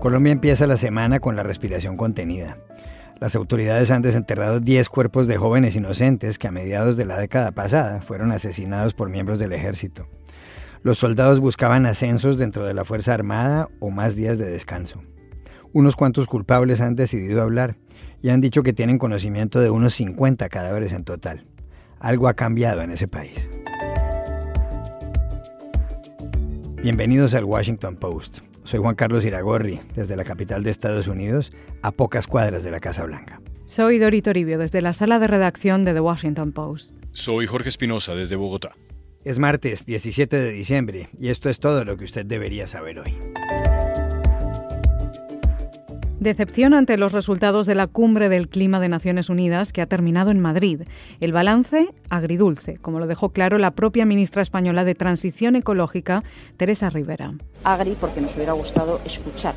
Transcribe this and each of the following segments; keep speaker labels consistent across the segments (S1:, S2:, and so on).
S1: Colombia empieza la semana con la respiración contenida. Las autoridades han desenterrado 10 cuerpos de jóvenes inocentes que a mediados de la década pasada fueron asesinados por miembros del ejército. Los soldados buscaban ascensos dentro de la Fuerza Armada o más días de descanso. Unos cuantos culpables han decidido hablar y han dicho que tienen conocimiento de unos 50 cadáveres en total. Algo ha cambiado en ese país. Bienvenidos al Washington Post. Soy Juan Carlos Iragorri, desde la capital de Estados Unidos, a pocas cuadras de la Casa Blanca.
S2: Soy Dori Toribio, desde la sala de redacción de The Washington Post.
S3: Soy Jorge Espinosa, desde Bogotá.
S1: Es martes 17 de diciembre y esto es todo lo que usted debería saber hoy.
S2: Decepción ante los resultados de la cumbre del clima de Naciones Unidas que ha terminado en Madrid. El balance agridulce, como lo dejó claro la propia ministra española de Transición Ecológica, Teresa Rivera.
S4: Agri porque nos hubiera gustado escuchar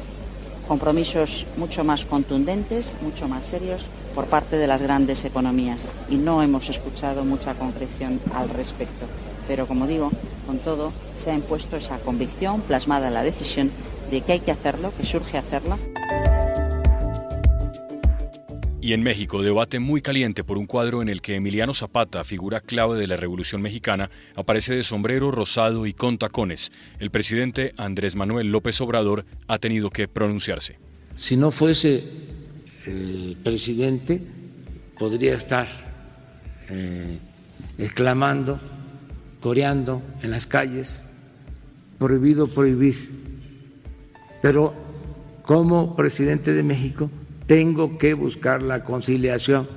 S4: compromisos mucho más contundentes, mucho más serios por parte de las grandes economías y no hemos escuchado mucha concreción al respecto. Pero como digo, con todo se ha impuesto esa convicción plasmada en la decisión de que hay que hacerlo, que surge hacerlo.
S3: Y en México, debate muy caliente por un cuadro en el que Emiliano Zapata, figura clave de la Revolución Mexicana, aparece de sombrero rosado y con tacones. El presidente Andrés Manuel López Obrador ha tenido que pronunciarse.
S5: Si no fuese el presidente, podría estar eh, exclamando, coreando en las calles, prohibido prohibir. Pero como presidente de México, tengo que buscar la conciliación.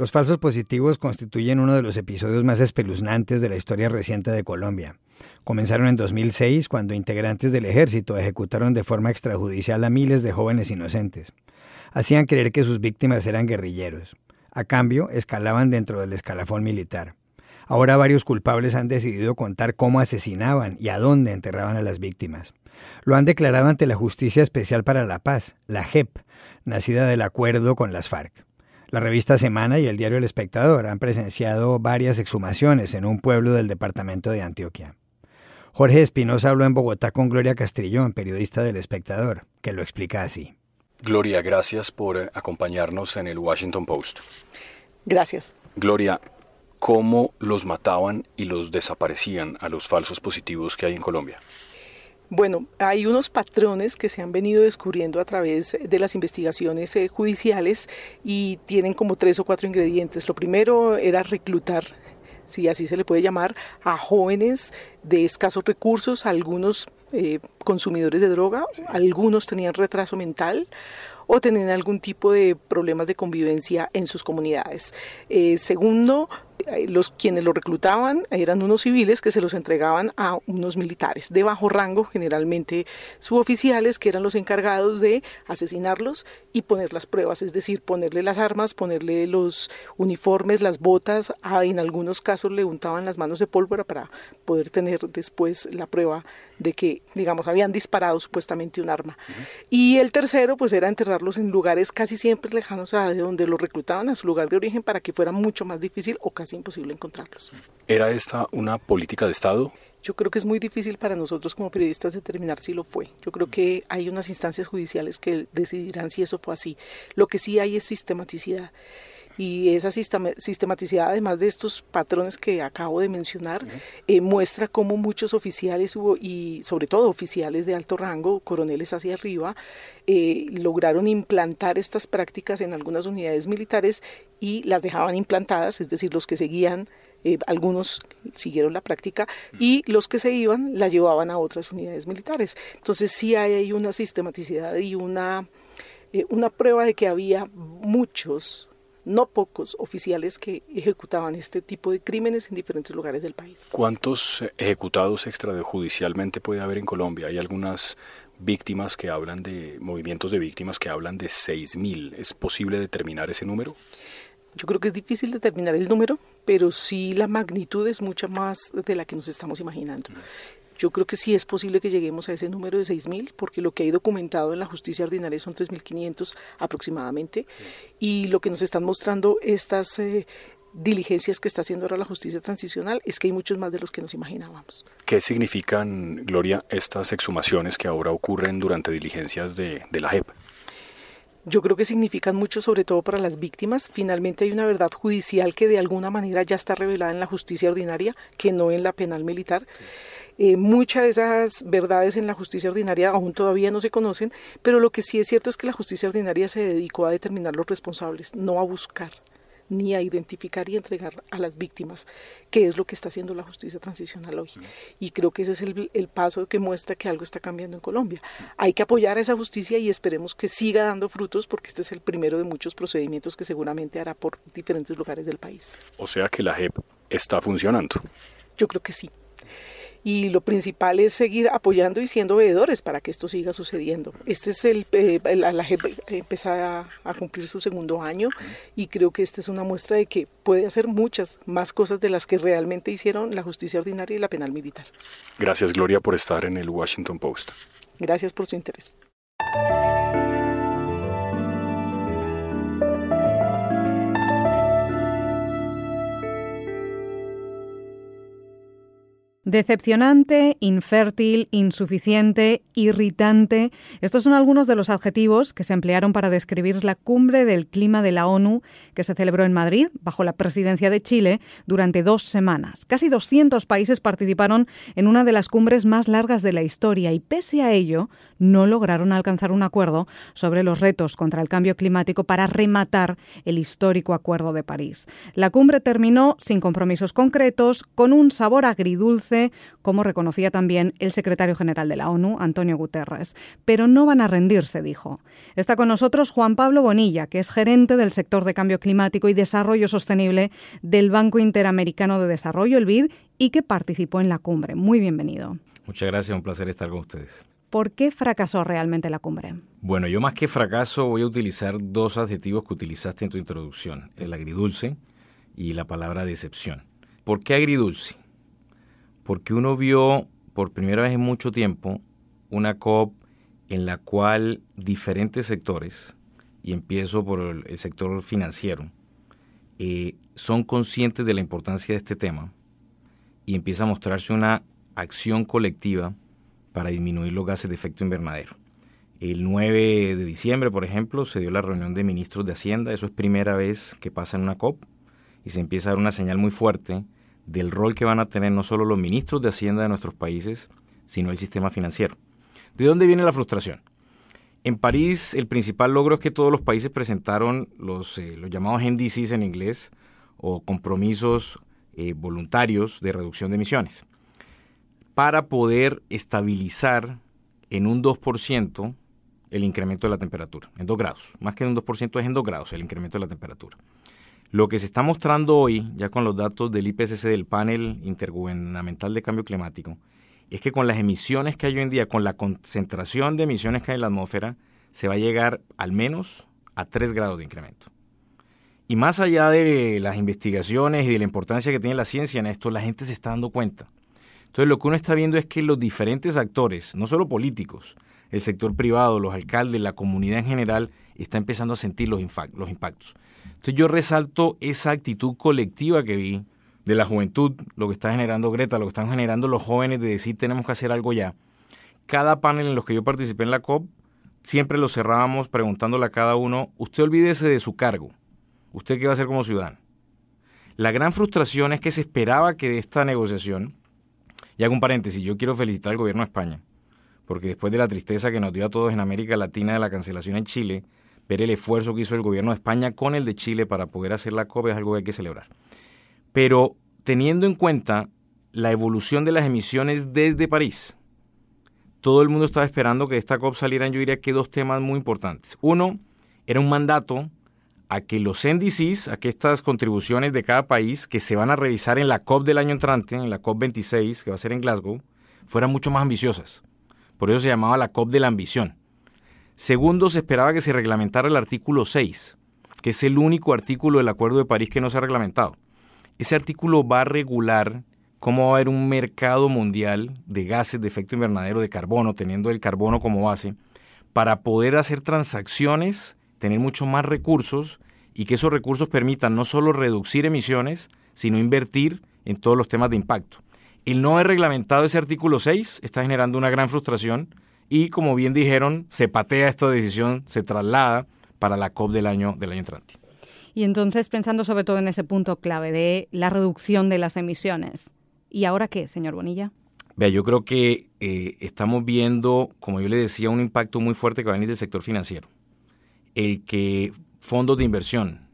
S1: Los falsos positivos constituyen uno de los episodios más espeluznantes de la historia reciente de Colombia. Comenzaron en 2006 cuando integrantes del ejército ejecutaron de forma extrajudicial a miles de jóvenes inocentes. Hacían creer que sus víctimas eran guerrilleros. A cambio, escalaban dentro del escalafón militar. Ahora varios culpables han decidido contar cómo asesinaban y a dónde enterraban a las víctimas. Lo han declarado ante la Justicia Especial para la Paz, la JEP, nacida del acuerdo con las FARC. La revista Semana y el diario El Espectador han presenciado varias exhumaciones en un pueblo del departamento de Antioquia. Jorge Espinosa habló en Bogotá con Gloria Castrillón, periodista del Espectador, que lo explica así.
S3: Gloria, gracias por acompañarnos en el Washington Post.
S6: Gracias.
S3: Gloria, cómo los mataban y los desaparecían a los falsos positivos que hay en Colombia?
S6: Bueno, hay unos patrones que se han venido descubriendo a través de las investigaciones eh, judiciales y tienen como tres o cuatro ingredientes. Lo primero era reclutar si así se le puede llamar, a jóvenes de escasos recursos, algunos eh, consumidores de droga, algunos tenían retraso mental, o tenían algún tipo de problemas de convivencia en sus comunidades. Eh, segundo, los quienes lo reclutaban eran unos civiles que se los entregaban a unos militares de bajo rango, generalmente suboficiales, que eran los encargados de asesinarlos y poner las pruebas, es decir, ponerle las armas, ponerle los uniformes, las botas, en algunos casos le untaban las manos de pólvora para poder tener después la prueba de que, digamos, habían disparado supuestamente un arma. Y el tercero, pues era enterrarlos en lugares casi siempre lejanos a de donde los reclutaban, a su lugar de origen, para que fuera mucho más difícil o casi imposible encontrarlos.
S3: ¿Era esta una política de Estado?
S6: Yo creo que es muy difícil para nosotros como periodistas determinar si lo fue. Yo creo que hay unas instancias judiciales que decidirán si eso fue así. Lo que sí hay es sistematicidad y esa sistematicidad, además de estos patrones que acabo de mencionar, eh, muestra cómo muchos oficiales y sobre todo oficiales de alto rango, coroneles hacia arriba, eh, lograron implantar estas prácticas en algunas unidades militares y las dejaban implantadas, es decir, los que seguían eh, algunos siguieron la práctica y los que se iban la llevaban a otras unidades militares. Entonces sí hay una sistematicidad y una, una prueba de que había muchos no pocos oficiales que ejecutaban este tipo de crímenes en diferentes lugares del país.
S3: ¿Cuántos ejecutados extrajudicialmente puede haber en Colombia? Hay algunas víctimas que hablan de, movimientos de víctimas que hablan de 6.000. ¿Es posible determinar ese número?
S6: Yo creo que es difícil determinar el número, pero sí la magnitud es mucha más de la que nos estamos imaginando. Yo creo que sí es posible que lleguemos a ese número de 6.000, porque lo que hay documentado en la justicia ordinaria son 3.500 aproximadamente, y lo que nos están mostrando estas... Eh, diligencias que está haciendo ahora la justicia transicional es que hay muchos más de los que nos imaginábamos.
S3: ¿Qué significan, Gloria, estas exhumaciones que ahora ocurren durante diligencias de, de la JEP?
S6: Yo creo que significan mucho, sobre todo para las víctimas. Finalmente hay una verdad judicial que de alguna manera ya está revelada en la justicia ordinaria, que no en la penal militar. Eh, muchas de esas verdades en la justicia ordinaria aún todavía no se conocen, pero lo que sí es cierto es que la justicia ordinaria se dedicó a determinar los responsables, no a buscar ni a identificar y entregar a las víctimas, que es lo que está haciendo la justicia transicional hoy. Y creo que ese es el, el, paso que muestra que algo está cambiando en Colombia. Hay que apoyar a esa justicia y esperemos que siga dando frutos porque este es el primero de muchos procedimientos que seguramente hará por diferentes lugares del país.
S3: O sea que la JEP está funcionando.
S6: Yo creo que sí y lo principal es seguir apoyando y siendo veedores para que esto siga sucediendo. Este es el, eh, la JEP empieza a, cumplir su segundo año y creo que esta es una muestra de que puede hacer muchas más cosas de las que realmente hicieron la justicia ordinaria y la penal militar.
S3: Gracias Gloria por estar en el Washington Post.
S6: Gracias por su interés.
S2: Decepcionante, infértil, insuficiente, irritante. Estos son algunos de los adjetivos que se emplearon para describir la cumbre del clima de la ONU que se celebró en Madrid bajo la presidencia de Chile durante dos semanas. Casi 200 países participaron en una de las cumbres más largas de la historia y pese a ello no lograron alcanzar un acuerdo sobre los retos contra el cambio climático para rematar el histórico Acuerdo de París. La cumbre terminó sin compromisos concretos, con un sabor agridulce como reconocía también el secretario general de la ONU, Antonio Guterres. Pero no van a rendirse, dijo. Está con nosotros Juan Pablo Bonilla, que es gerente del sector de cambio climático y desarrollo sostenible del Banco Interamericano de Desarrollo, el BID, y que participó en la cumbre. Muy bienvenido.
S7: Muchas gracias, un placer estar con ustedes.
S2: ¿Por qué fracasó realmente la cumbre?
S7: Bueno, yo más que fracaso voy a utilizar dos adjetivos que utilizaste en tu introducción, el agridulce y la palabra decepción. ¿Por qué agridulce? porque uno vio por primera vez en mucho tiempo una COP en la cual diferentes sectores, y empiezo por el, sector financiero, eh, son conscientes de la importancia de este tema y empieza a mostrarse una acción colectiva para disminuir los gases de efecto invernadero. El 9 de diciembre, por ejemplo, se dio la reunión de ministros de Hacienda, eso es primera vez que pasa en una COP, y se empieza a dar una señal muy fuerte del rol que van a tener no solo los ministros de Hacienda de nuestros países, sino el sistema financiero. ¿De dónde viene la frustración? En París el principal logro es que todos los países presentaron los, eh, llamados NDCs en inglés o compromisos eh, voluntarios de reducción de emisiones para poder estabilizar en un 2% el incremento de la temperatura, en 2 grados. Más que en un 2% es en 2 grados el incremento de la temperatura. Lo que se está mostrando hoy, ya con los datos del IPCC, del panel intergubernamental de cambio climático, es que con las emisiones que hay hoy en día, con la concentración de emisiones que hay en la atmósfera, se va a llegar al menos a 3 grados de incremento. Y más allá de las investigaciones y de la importancia que tiene la ciencia en esto, la gente se está dando cuenta. Entonces lo que uno está viendo es que los diferentes actores, no solo políticos, el sector privado, los alcaldes, la comunidad en general, está empezando a sentir los, los impactos. Entonces yo resalto esa actitud colectiva que vi de la juventud, lo que está generando Greta, lo que están generando los jóvenes de decir tenemos que hacer algo ya. Cada panel en los que yo participé en la COP, siempre lo cerrábamos preguntándole a cada uno, usted olvídese de su cargo, usted qué va a hacer como ciudadano. La gran frustración es que se esperaba que de esta negociación, y hago un paréntesis, yo quiero felicitar al gobierno de España, porque después de la tristeza que nos dio a todos en América Latina de la cancelación en Chile, ver el esfuerzo que hizo el gobierno de España con el de Chile para poder hacer la COP es algo que hay que celebrar. Pero teniendo en cuenta la evolución de las emisiones desde París, todo el mundo estaba esperando que esta COP salieran, yo diría que dos temas muy importantes. Uno, era un mandato a que los NDCs, a que estas contribuciones de cada país que se van a revisar en la COP del año entrante, en la COP 26, que va a ser en Glasgow, fueran mucho más ambiciosas. Por eso se llamaba la COP de la ambición. Segundo, se esperaba que se reglamentara el artículo 6, que es el único artículo del Acuerdo de París que no se ha reglamentado. Ese artículo va a regular cómo va a haber un mercado mundial de gases de efecto invernadero de carbono, teniendo el carbono como base, para poder hacer transacciones, tener mucho más recursos y que esos recursos permitan no solo reducir emisiones, sino invertir en todos los temas de impacto. El no haber reglamentado ese artículo 6 está generando una gran frustración y, como bien dijeron, se patea esta decisión, se traslada para la COP del año, del año entrante.
S2: Y entonces, pensando sobre todo en ese punto clave de la reducción de las emisiones, ¿y ahora qué, señor Bonilla?
S7: Vea, yo creo que eh, estamos viendo, como yo le decía, un impacto muy fuerte que va a venir del sector financiero. El que fondos de inversión,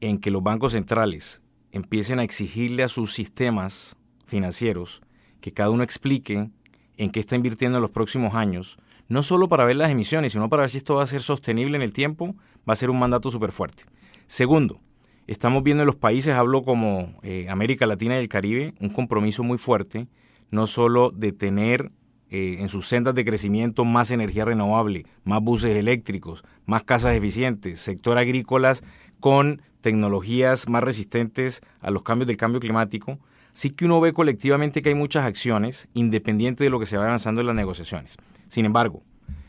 S7: en que los bancos centrales empiecen a exigirle a sus sistemas financieros que cada uno explique en qué está invirtiendo en los próximos años, no solo para ver las emisiones, sino para ver si esto va a ser sostenible en el tiempo, va a ser un mandato súper fuerte. Segundo, estamos viendo en los países, hablo como eh, América Latina y el Caribe, un compromiso muy fuerte, no solo de tener eh, en sus sendas de crecimiento más energía renovable, más buses eléctricos, más casas eficientes, sector agrícolas con tecnologías más resistentes a los cambios del cambio climático, sí que uno ve colectivamente que hay muchas acciones, independiente de lo que se va avanzando en las negociaciones. Sin embargo,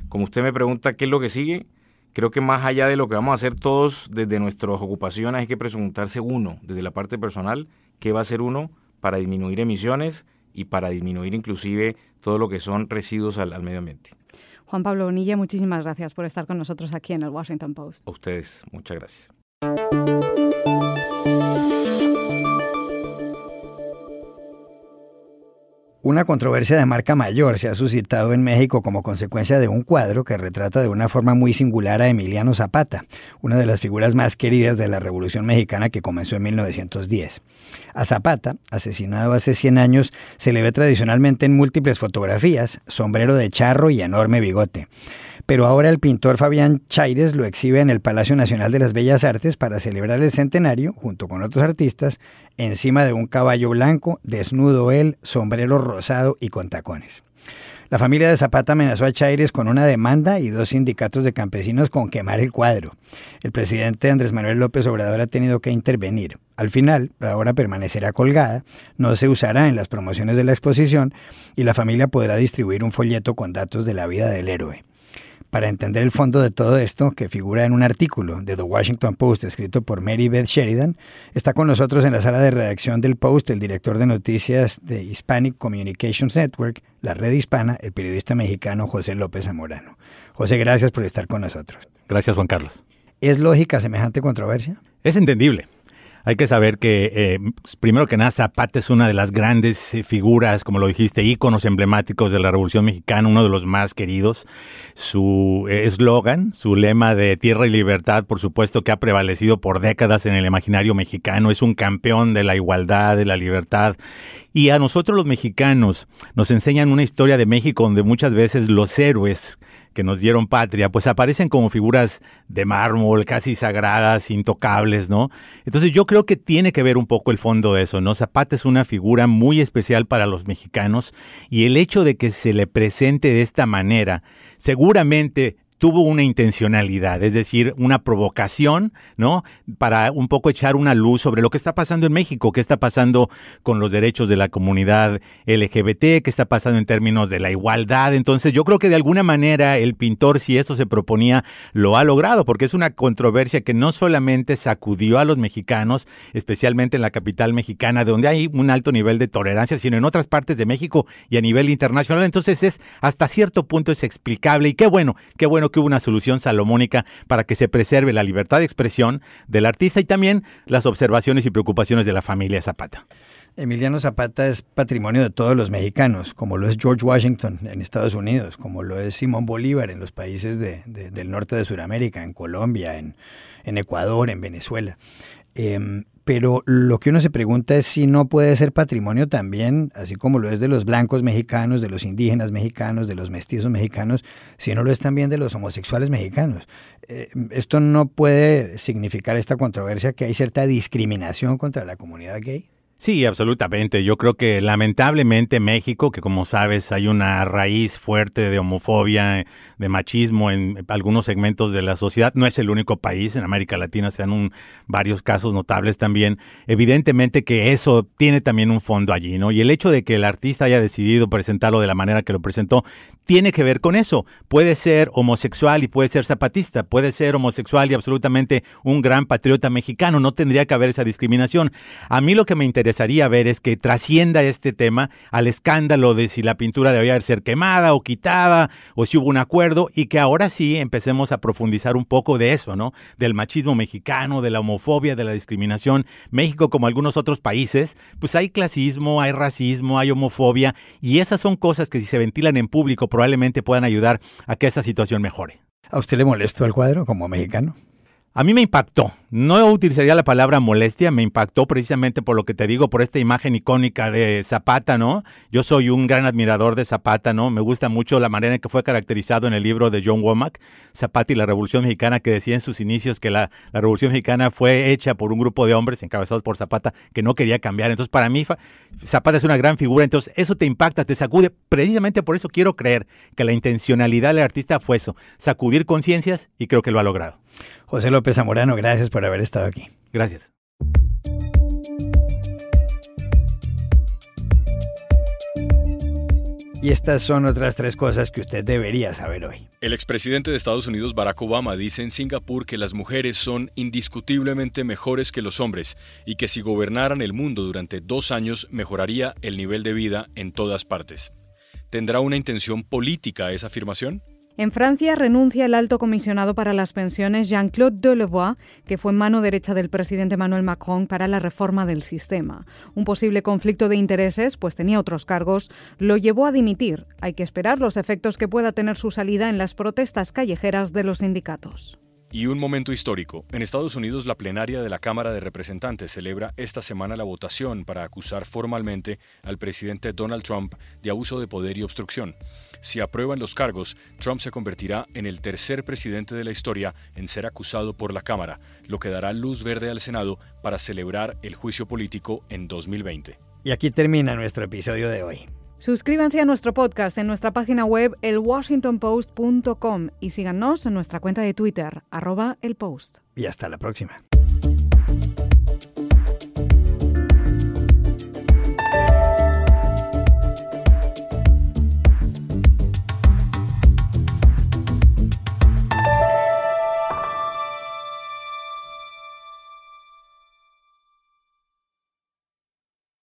S7: como usted me pregunta qué es lo que sigue, creo que más allá de lo que vamos a hacer todos desde nuestras ocupaciones, hay que preguntarse uno, desde la parte personal, qué va a hacer uno para disminuir emisiones y para disminuir inclusive todo lo que son residuos al, al medio ambiente.
S2: Juan Pablo Bonilla, muchísimas gracias por estar con nosotros aquí en el Washington Post.
S7: A ustedes, muchas gracias.
S1: Una controversia de marca mayor se ha suscitado en México como consecuencia de un cuadro que retrata de una forma muy singular a Emiliano Zapata, una de las figuras más queridas de la Revolución Mexicana que comenzó en 1910. A Zapata, asesinado hace 100 años, se le ve tradicionalmente en múltiples fotografías, sombrero de charro y enorme bigote pero ahora el pintor Fabián Chaires lo exhibe en el Palacio Nacional de las Bellas Artes para celebrar el centenario, junto con otros artistas, encima de un caballo blanco, desnudo él, sombrero rosado y con tacones. La familia de Zapata amenazó a Chaires con una demanda y dos sindicatos de campesinos con quemar el cuadro. El presidente Andrés Manuel López Obrador ha tenido que intervenir. Al final, la obra permanecerá colgada, no se usará en las promociones de la exposición y la familia podrá distribuir un folleto con datos de la vida del héroe. Para entender el fondo de todo esto, que figura en un artículo de The Washington Post escrito por Mary Beth Sheridan, está con nosotros en la sala de redacción del Post el director de noticias de Hispanic Communications Network, la red hispana, el periodista mexicano José López Zamorano. José, gracias por estar con nosotros.
S8: Gracias, Juan Carlos.
S1: ¿Es lógica semejante controversia?
S8: Es entendible. Hay que saber que, eh, primero que nada, Zapata es una de las grandes eh, figuras, como lo dijiste, íconos emblemáticos de la Revolución Mexicana, uno de los más queridos. Su eh, eslogan, su lema de tierra y libertad, por supuesto que ha prevalecido por décadas en el imaginario mexicano, es un campeón de la igualdad, de la libertad. Y a nosotros los mexicanos nos enseñan una historia de México donde muchas veces los héroes que nos dieron patria, pues aparecen como figuras de mármol, casi sagradas, intocables, ¿no? Entonces yo creo que tiene que ver un poco el fondo de eso, ¿no? Zapata es una figura muy especial para los mexicanos y el hecho de que se le presente de esta manera, seguramente tuvo una intencionalidad, es decir, una provocación, ¿no? Para un poco echar una luz sobre lo que está pasando en México, qué está pasando con los derechos de la comunidad LGBT, qué está pasando en términos de la igualdad. Entonces, yo creo que de alguna manera el pintor, si eso se proponía, lo ha logrado, porque es una controversia que no solamente sacudió a los mexicanos, especialmente en la capital mexicana, donde hay un alto nivel de tolerancia, sino en otras partes de México y a nivel internacional. Entonces, es hasta cierto punto es explicable y qué bueno, qué bueno que hubo una solución salomónica para que se preserve la libertad de expresión del artista y también las observaciones y preocupaciones de la familia Zapata.
S1: Emiliano Zapata es patrimonio de todos los mexicanos, como lo es George Washington en Estados Unidos, como lo es Simón Bolívar en los países del norte de Sudamérica, en Colombia, en, Ecuador, en Venezuela. Em, pero lo que uno se pregunta es si no puede ser patrimonio también, así como lo es de los blancos mexicanos, de los indígenas mexicanos, de los mestizos mexicanos, si no lo es también de los homosexuales mexicanos. Eh, esto no puede significar esta controversia que hay cierta discriminación contra la comunidad gay.
S8: Sí, absolutamente. Yo creo que lamentablemente México, que como sabes hay una raíz fuerte de homofobia, de machismo en algunos segmentos de la sociedad, no es el único país, en América Latina se dan un, varios casos notables también. Evidentemente que eso tiene también un fondo allí, ¿no? Y el hecho de que el artista haya decidido presentarlo de la manera que lo presentó, tiene que ver con eso. Puede ser homosexual y puede ser zapatista, puede ser homosexual y absolutamente un gran patriota mexicano, no tendría que haber esa discriminación. A mí lo que me interesa interesaría ver es que trascienda este tema al escándalo de si la pintura debía ser quemada o quitada o si hubo un acuerdo y que ahora sí empecemos a profundizar un poco de eso, ¿no? Del machismo mexicano, de la homofobia, de la discriminación. México, como algunos otros países, pues hay clasismo, hay racismo, hay homofobia y esas son cosas que si se ventilan en público probablemente puedan ayudar a que esa situación mejore.
S1: ¿A usted le molestó el cuadro como mexicano?
S8: A mí me impactó. No utilizaría la palabra molestia, me impactó precisamente por lo que te digo, por esta imagen icónica de Zapata, ¿no? Yo soy un gran admirador de Zapata, ¿no? Me gusta mucho la manera en que fue caracterizado en el libro de John Womack, Zapata y la Revolución Mexicana, que decía en sus inicios que la, la Revolución Mexicana fue hecha por un grupo de hombres encabezados por Zapata que no quería cambiar. Entonces, para mí, Zapata es una gran figura, entonces eso te impacta, te sacude. Precisamente por eso quiero creer que la intencionalidad del artista fue eso, sacudir conciencias y creo que lo ha logrado.
S1: José López Zamorano, gracias por haber estado aquí.
S8: Gracias.
S1: Y estas son otras tres cosas que usted debería saber hoy.
S3: El expresidente de Estados Unidos, Barack Obama, dice en Singapur que las mujeres son indiscutiblemente mejores que los hombres y que si gobernaran el mundo durante dos años mejoraría el nivel de vida en todas partes. ¿Tendrá una intención política esa afirmación?
S2: En Francia renuncia el alto comisionado para las pensiones Jean-Claude Delevoye, que fue mano derecha del presidente Emmanuel Macron para la reforma del sistema. Un posible conflicto de intereses, pues tenía otros cargos, lo llevó a dimitir. Hay que esperar los efectos que pueda tener su salida en las protestas callejeras de los sindicatos.
S3: Y un momento histórico. En Estados Unidos, la plenaria de la Cámara de Representantes celebra esta semana la votación para acusar formalmente al presidente Donald Trump de abuso de poder y obstrucción. Si aprueban los cargos, Trump se convertirá en el tercer presidente de la historia en ser acusado por la Cámara, lo que dará luz verde al Senado para celebrar el juicio político en 2020.
S1: Y aquí termina nuestro episodio de hoy.
S2: Suscríbanse a nuestro podcast en nuestra página web elwashingtonpost.com y síganos en nuestra cuenta de Twitter, arroba el post.
S1: Y hasta la próxima.